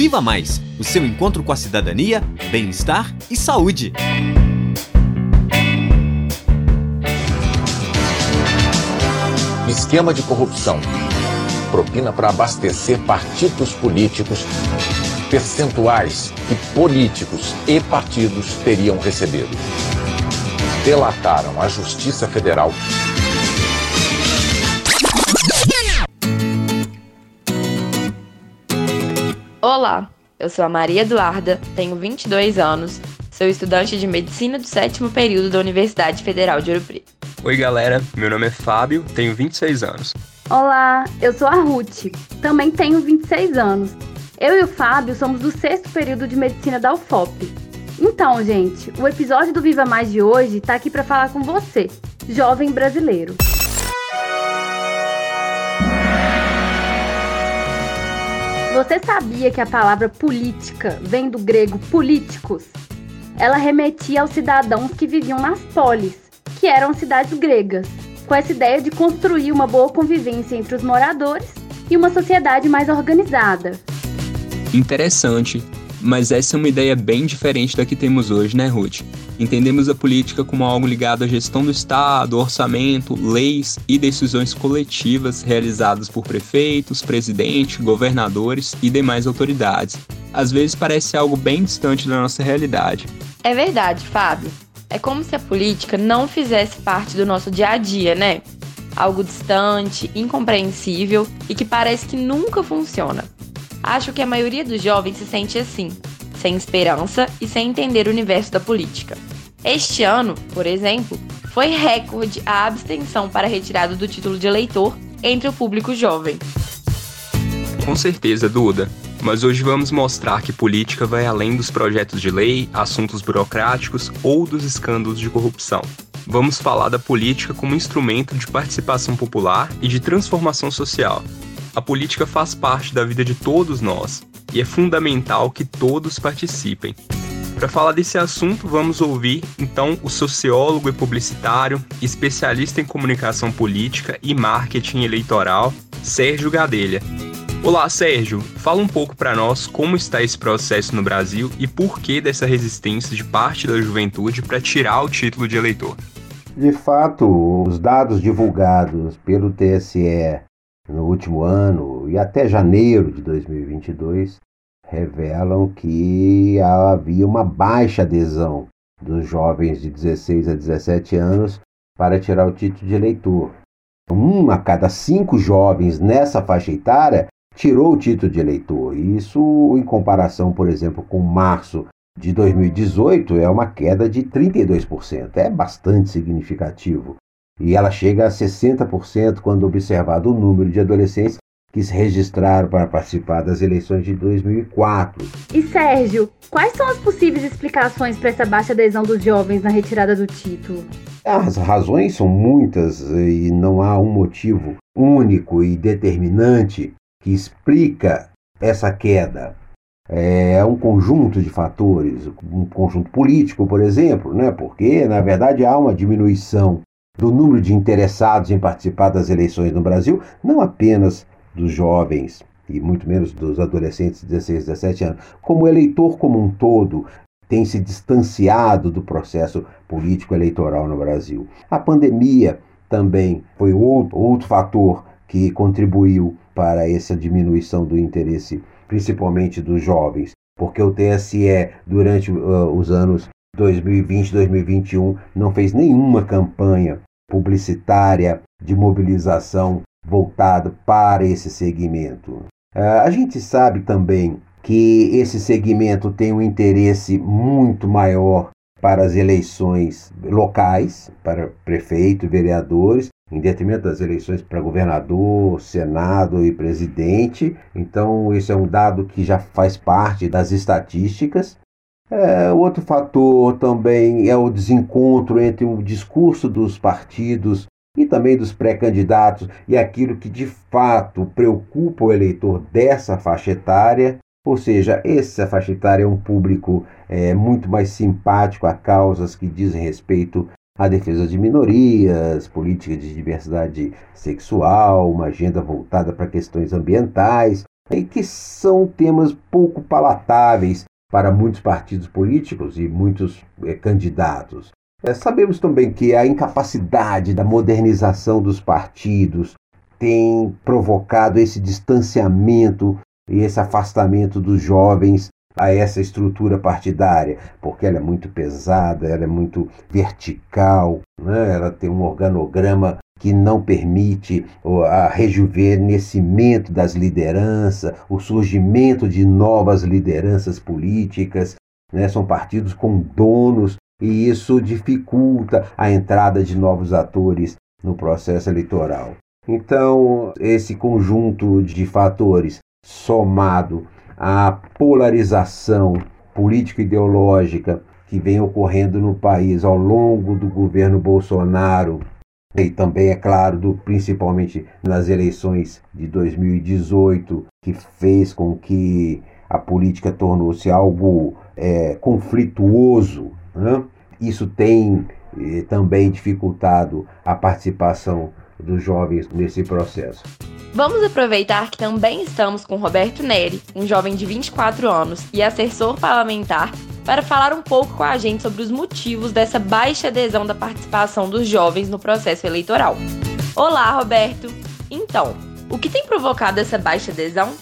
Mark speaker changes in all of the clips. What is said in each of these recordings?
Speaker 1: Viva Mais o seu encontro com a cidadania, bem-estar e saúde.
Speaker 2: Esquema de corrupção. Propina para abastecer partidos políticos. Percentuais que políticos e partidos teriam recebido. Delataram a Justiça Federal
Speaker 3: Olá, eu sou a Maria Eduarda, tenho 22 anos, sou estudante de medicina do sétimo período da Universidade Federal de Ouro Preto.
Speaker 4: Oi, galera, meu nome é Fábio, tenho 26 anos.
Speaker 5: Olá, eu sou a Ruth, também tenho 26 anos. Eu e o Fábio somos do sexto período de medicina da UFOP. Então, gente, o episódio do Viva Mais de hoje está aqui para falar com você, jovem brasileiro. Você sabia que a palavra política vem do grego políticos? Ela remetia aos cidadãos que viviam nas polis, que eram cidades gregas, com essa ideia de construir uma boa convivência entre os moradores e uma sociedade mais organizada.
Speaker 4: Interessante. Mas essa é uma ideia bem diferente da que temos hoje, né, Ruth? Entendemos a política como algo ligado à gestão do Estado, orçamento, leis e decisões coletivas realizadas por prefeitos, presidente, governadores e demais autoridades. Às vezes parece algo bem distante da nossa realidade.
Speaker 3: É verdade, Fábio. É como se a política não fizesse parte do nosso dia a dia, né? Algo distante, incompreensível e que parece que nunca funciona. Acho que a maioria dos jovens se sente assim, sem esperança e sem entender o universo da política. Este ano, por exemplo, foi recorde a abstenção para a retirada do título de eleitor entre o público jovem.
Speaker 4: Com certeza, Duda. Mas hoje vamos mostrar que política vai além dos projetos de lei, assuntos burocráticos ou dos escândalos de corrupção. Vamos falar da política como instrumento de participação popular e de transformação social, a política faz parte da vida de todos nós e é fundamental que todos participem. Para falar desse assunto, vamos ouvir então o sociólogo e publicitário, especialista em comunicação política e marketing eleitoral, Sérgio Gadelha. Olá, Sérgio. Fala um pouco para nós como está esse processo no Brasil e por que dessa resistência de parte da juventude para tirar o título de eleitor.
Speaker 6: De fato, os dados divulgados pelo TSE no último ano e até janeiro de 2022 revelam que havia uma baixa adesão dos jovens de 16 a 17 anos para tirar o título de eleitor. Um a cada cinco jovens nessa faixa etária tirou o título de eleitor. Isso, em comparação, por exemplo, com março de 2018, é uma queda de 32%. É bastante significativo e ela chega a 60% quando observado o número de adolescentes que se registraram para participar das eleições de 2004.
Speaker 5: E Sérgio, quais são as possíveis explicações para essa baixa adesão dos jovens na retirada do título?
Speaker 6: As razões são muitas e não há um motivo único e determinante que explica essa queda. É um conjunto de fatores, um conjunto político, por exemplo, né? porque, na verdade, há uma diminuição do número de interessados em participar das eleições no Brasil, não apenas dos jovens e muito menos dos adolescentes de 16, 17 anos, como eleitor como um todo tem se distanciado do processo político eleitoral no Brasil. A pandemia também foi outro, outro fator que contribuiu para essa diminuição do interesse, principalmente dos jovens, porque o TSE, durante uh, os anos 2020 2021, não fez nenhuma campanha publicitária de mobilização voltada para esse segmento. Ah, a gente sabe também que esse segmento tem um interesse muito maior para as eleições locais, para prefeito vereadores, em detrimento das eleições para governador, senado e presidente. Então, esse é um dado que já faz parte das estatísticas. É, outro fator também é o desencontro entre o discurso dos partidos e também dos pré-candidatos e aquilo que de fato preocupa o eleitor dessa faixa etária. Ou seja, essa faixa etária é um público é, muito mais simpático a causas que dizem respeito à defesa de minorias, política de diversidade sexual, uma agenda voltada para questões ambientais, e que são temas pouco palatáveis para muitos partidos políticos e muitos é, candidatos. É, sabemos também que a incapacidade da modernização dos partidos tem provocado esse distanciamento e esse afastamento dos jovens a essa estrutura partidária, porque ela é muito pesada, ela é muito vertical, né? ela tem um organograma que não permite a rejuvenescimento das lideranças, o surgimento de novas lideranças políticas. Né? São partidos com donos e isso dificulta a entrada de novos atores no processo eleitoral. Então, esse conjunto de fatores somado à polarização político-ideológica que vem ocorrendo no país ao longo do governo Bolsonaro e também, é claro, do, principalmente nas eleições de 2018, que fez com que a política tornou-se algo é, conflituoso. Né? Isso tem eh, também dificultado a participação dos jovens nesse processo.
Speaker 3: Vamos aproveitar que também estamos com Roberto Neri, um jovem de 24 anos e assessor parlamentar, para falar um pouco com a gente sobre os motivos dessa baixa adesão da participação dos jovens no processo eleitoral. Olá, Roberto! Então, o que tem provocado essa baixa adesão?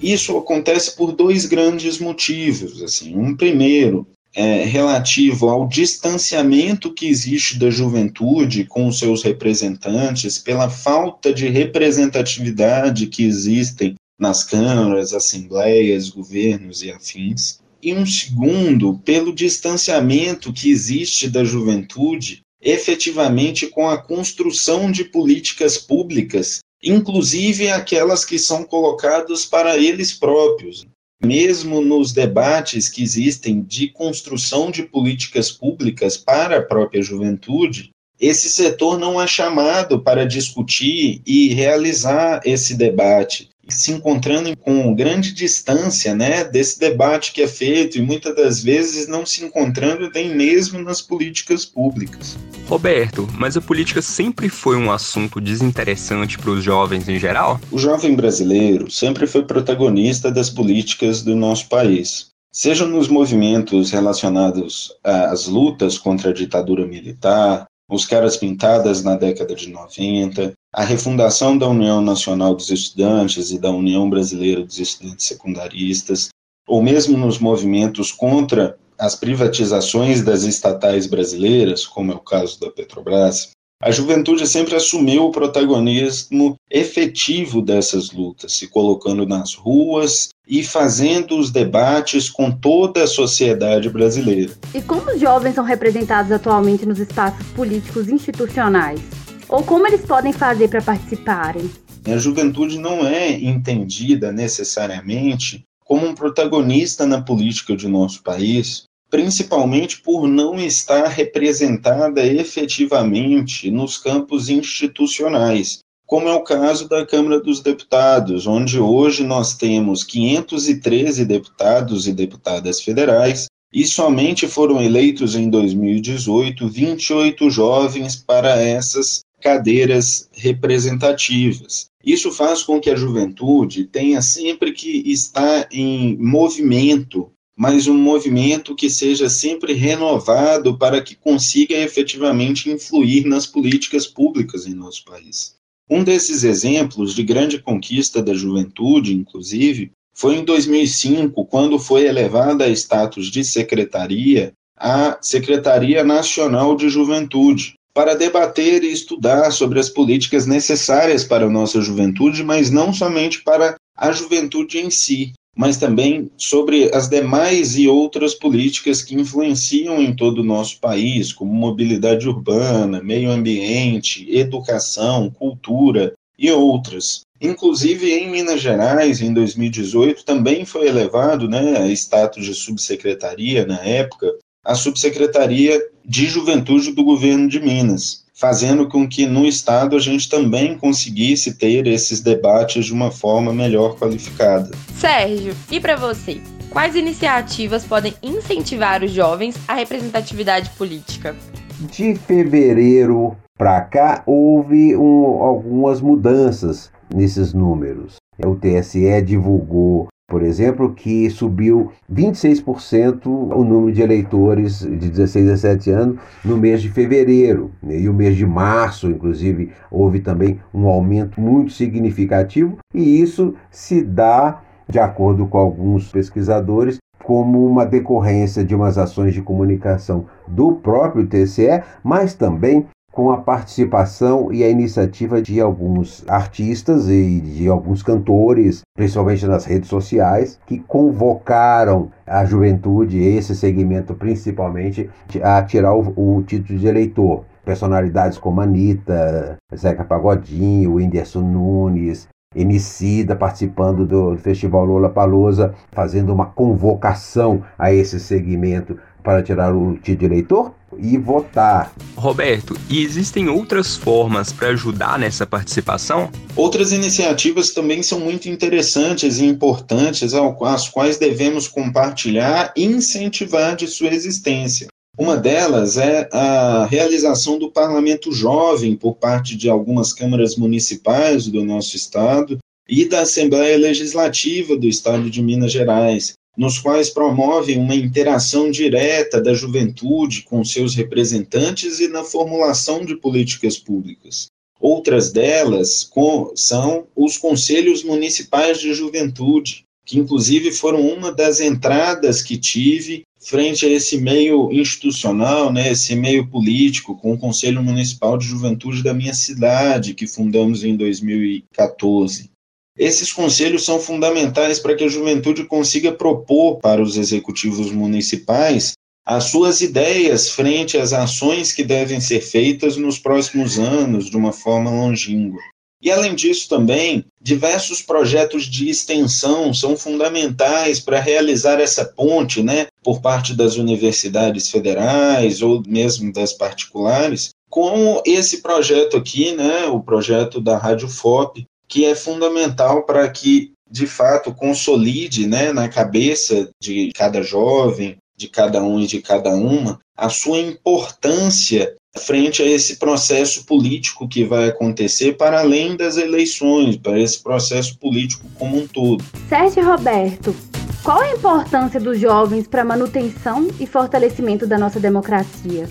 Speaker 7: Isso acontece por dois grandes motivos. Assim, um primeiro é, relativo ao distanciamento que existe da juventude com os seus representantes, pela falta de representatividade que existem nas câmaras, assembleias, governos e afins. E um segundo, pelo distanciamento que existe da juventude efetivamente com a construção de políticas públicas, inclusive aquelas que são colocadas para eles próprios. Mesmo nos debates que existem de construção de políticas públicas para a própria juventude, esse setor não é chamado para discutir e realizar esse debate se encontrando com grande distância né, desse debate que é feito e muitas das vezes não se encontrando nem mesmo nas políticas públicas.
Speaker 4: Roberto, mas a política sempre foi um assunto desinteressante para os jovens em geral?
Speaker 7: O jovem brasileiro sempre foi protagonista das políticas do nosso país. Seja nos movimentos relacionados às lutas contra a ditadura militar, os caras pintadas na década de 90, a refundação da União Nacional dos Estudantes e da União Brasileira dos Estudantes Secundaristas, ou mesmo nos movimentos contra as privatizações das estatais brasileiras, como é o caso da Petrobras, a juventude sempre assumiu o protagonismo efetivo dessas lutas, se colocando nas ruas e fazendo os debates com toda a sociedade brasileira.
Speaker 5: E como os jovens são representados atualmente nos espaços políticos institucionais? Ou como eles podem fazer para participarem?
Speaker 7: A juventude não é entendida necessariamente como um protagonista na política de nosso país, principalmente por não estar representada efetivamente nos campos institucionais, como é o caso da Câmara dos Deputados, onde hoje nós temos 513 deputados e deputadas federais e somente foram eleitos em 2018 28 jovens para essas cadeiras representativas. Isso faz com que a juventude tenha sempre que estar em movimento mas um movimento que seja sempre renovado para que consiga efetivamente influir nas políticas públicas em nosso país. Um desses exemplos de grande conquista da juventude, inclusive, foi em 2005, quando foi elevada a status de secretaria a Secretaria Nacional de Juventude, para debater e estudar sobre as políticas necessárias para a nossa juventude, mas não somente para a juventude em si, mas também sobre as demais e outras políticas que influenciam em todo o nosso país, como mobilidade urbana, meio ambiente, educação, cultura e outras. Inclusive, em Minas Gerais, em 2018, também foi elevado né, a status de subsecretaria, na época, a subsecretaria de juventude do governo de Minas fazendo com que no Estado a gente também conseguisse ter esses debates de uma forma melhor qualificada.
Speaker 3: Sérgio, e para você? Quais iniciativas podem incentivar os jovens à representatividade política?
Speaker 6: De fevereiro para cá houve um, algumas mudanças nesses números. O TSE divulgou por exemplo, que subiu 26% o número de eleitores de 16 a 17 anos no mês de fevereiro. Né? E o mês de março, inclusive, houve também um aumento muito significativo, e isso se dá, de acordo com alguns pesquisadores, como uma decorrência de umas ações de comunicação do próprio TCE, mas também com a participação e a iniciativa de alguns artistas e de alguns cantores, principalmente nas redes sociais, que convocaram a juventude, esse segmento principalmente, a tirar o, o título de eleitor. Personalidades como Anitta, Zeca Pagodinho, Whindersson Nunes, Emicida participando do, Festival Lola Palusa, fazendo uma convocação a esse segmento para tirar o título de eleitor e votar.
Speaker 4: Roberto, e existem outras formas para ajudar nessa participação?
Speaker 7: Outras iniciativas também são muito interessantes e importantes, as quais devemos compartilhar e incentivar de sua existência. Uma delas é a realização do Parlamento Jovem por parte de algumas câmaras municipais do nosso estado e da Assembleia Legislativa do Estado de Minas Gerais, nos quais promovem uma interação direta da juventude com seus representantes e na formulação de políticas públicas. Outras delas com, são os conselhos municipais de juventude, que inclusive foram uma das entradas que tive frente a esse meio institucional, né, esse meio político, com o Conselho Municipal de Juventude da minha cidade, que fundamos em 2014. Esses conselhos são fundamentais para que a juventude consiga propor para os executivos municipais as suas ideias frente às ações que devem ser feitas nos próximos anos de uma forma longínqua. E além disso também, diversos projetos de extensão são fundamentais para realizar essa ponte, né, por parte das universidades federais ou mesmo das particulares, como esse projeto aqui, né, o projeto da Rádio FOP, que é fundamental para que, de fato, consolide né, na cabeça de cada jovem, de cada um e de cada uma, a sua importância frente a esse processo político que vai acontecer para além das eleições, para esse processo político como um todo.
Speaker 5: Sérgio Roberto, qual a importância dos jovens para a manutenção e fortalecimento da nossa democracia?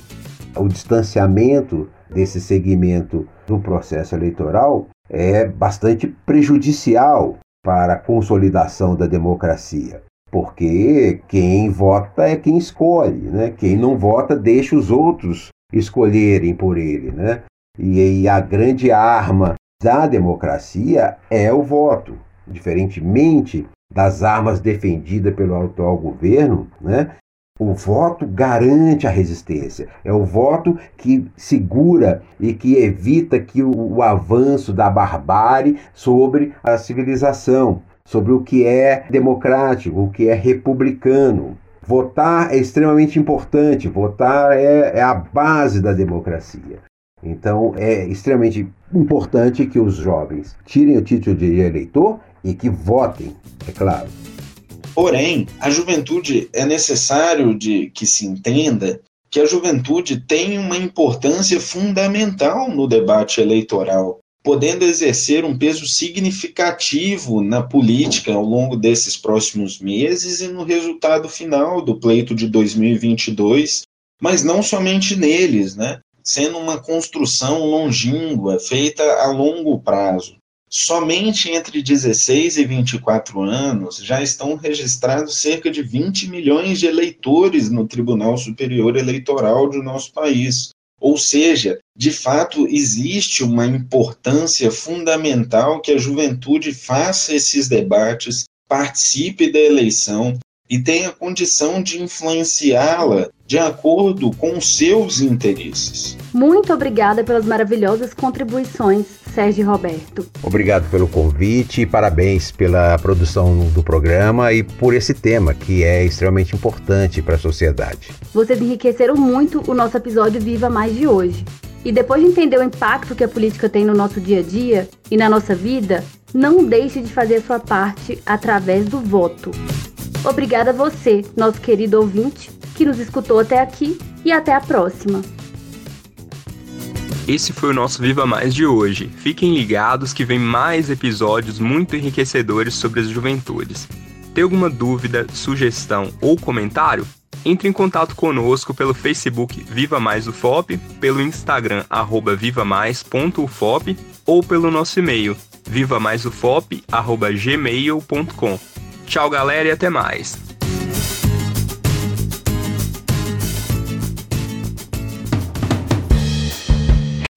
Speaker 6: O distanciamento desse segmento do processo eleitoral é bastante prejudicial para a consolidação da democracia. Porque quem vota é quem escolhe, né? Quem não vota deixa os outros escolherem por ele, né? E, e a grande arma da democracia é o voto. Diferentemente das armas defendidas pelo atual governo, né? O voto garante a resistência. É o voto que segura e que evita que o, o, avanço da barbárie sobre a civilização, sobre o que é democrático, o que é republicano. Votar é extremamente importante. Votar é, é a base da democracia. Então é extremamente importante que os jovens tirem o título de eleitor e que votem, é claro.
Speaker 7: Porém, a juventude é necessário de que se entenda que a juventude tem uma importância fundamental no debate eleitoral, podendo exercer um peso significativo na política ao longo desses próximos meses e no resultado final do pleito de 2022, mas não somente neles, né? Sendo uma construção longínqua, feita a longo prazo. Somente entre 16 e 24 anos já estão registrados cerca de 20 milhões de eleitores no Tribunal Superior Eleitoral do nosso país. Ou seja, de fato, existe uma importância fundamental que a juventude faça esses debates, participe da eleição e tenha condição de influenciá-la de acordo com seus interesses.
Speaker 5: Muito obrigada pelas maravilhosas contribuições, Sérgio Roberto.
Speaker 6: Obrigado pelo convite e parabéns pela produção do programa e por esse tema que é extremamente importante para a sociedade.
Speaker 5: Vocês enriqueceram muito o nosso episódio Viva Mais de hoje. E depois de entender o impacto que a política tem no nosso dia a dia e na nossa vida, não deixe de fazer a sua parte através do voto. Obrigada a você, nosso querido ouvinte, que nos escutou até aqui e até a próxima.
Speaker 4: Esse foi o nosso Viva Mais de hoje. Fiquem ligados que vem mais episódios muito enriquecedores sobre as juventudes. Tem alguma dúvida, sugestão ou comentário? Entre em contato conosco pelo Facebook Viva Mais UFOP, pelo Instagram arroba vivamais.ufop ou pelo nosso e-mail vivamaisufop.gmail.com. Tchau galera e até mais!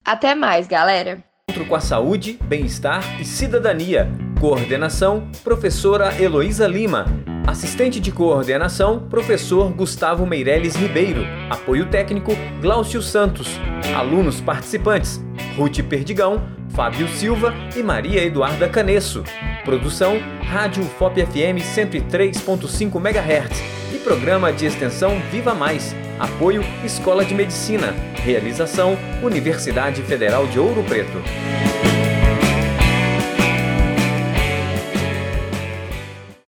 Speaker 3: Até mais, galera!
Speaker 1: Encontro com a saúde, bem-estar e cidadania. Coordenação: Professora Heloísa Lima. Assistente de coordenação: Professor Gustavo Meirelles Ribeiro. Apoio técnico: Glaucio Santos. Alunos participantes: Ruth Perdigão, Fábio Silva e Maria Eduarda Canesso. Produção: Rádio FOP FM 103.5 MHz e programa de extensão Viva Mais. Apoio Escola de Medicina. Realização Universidade Federal de Ouro Preto.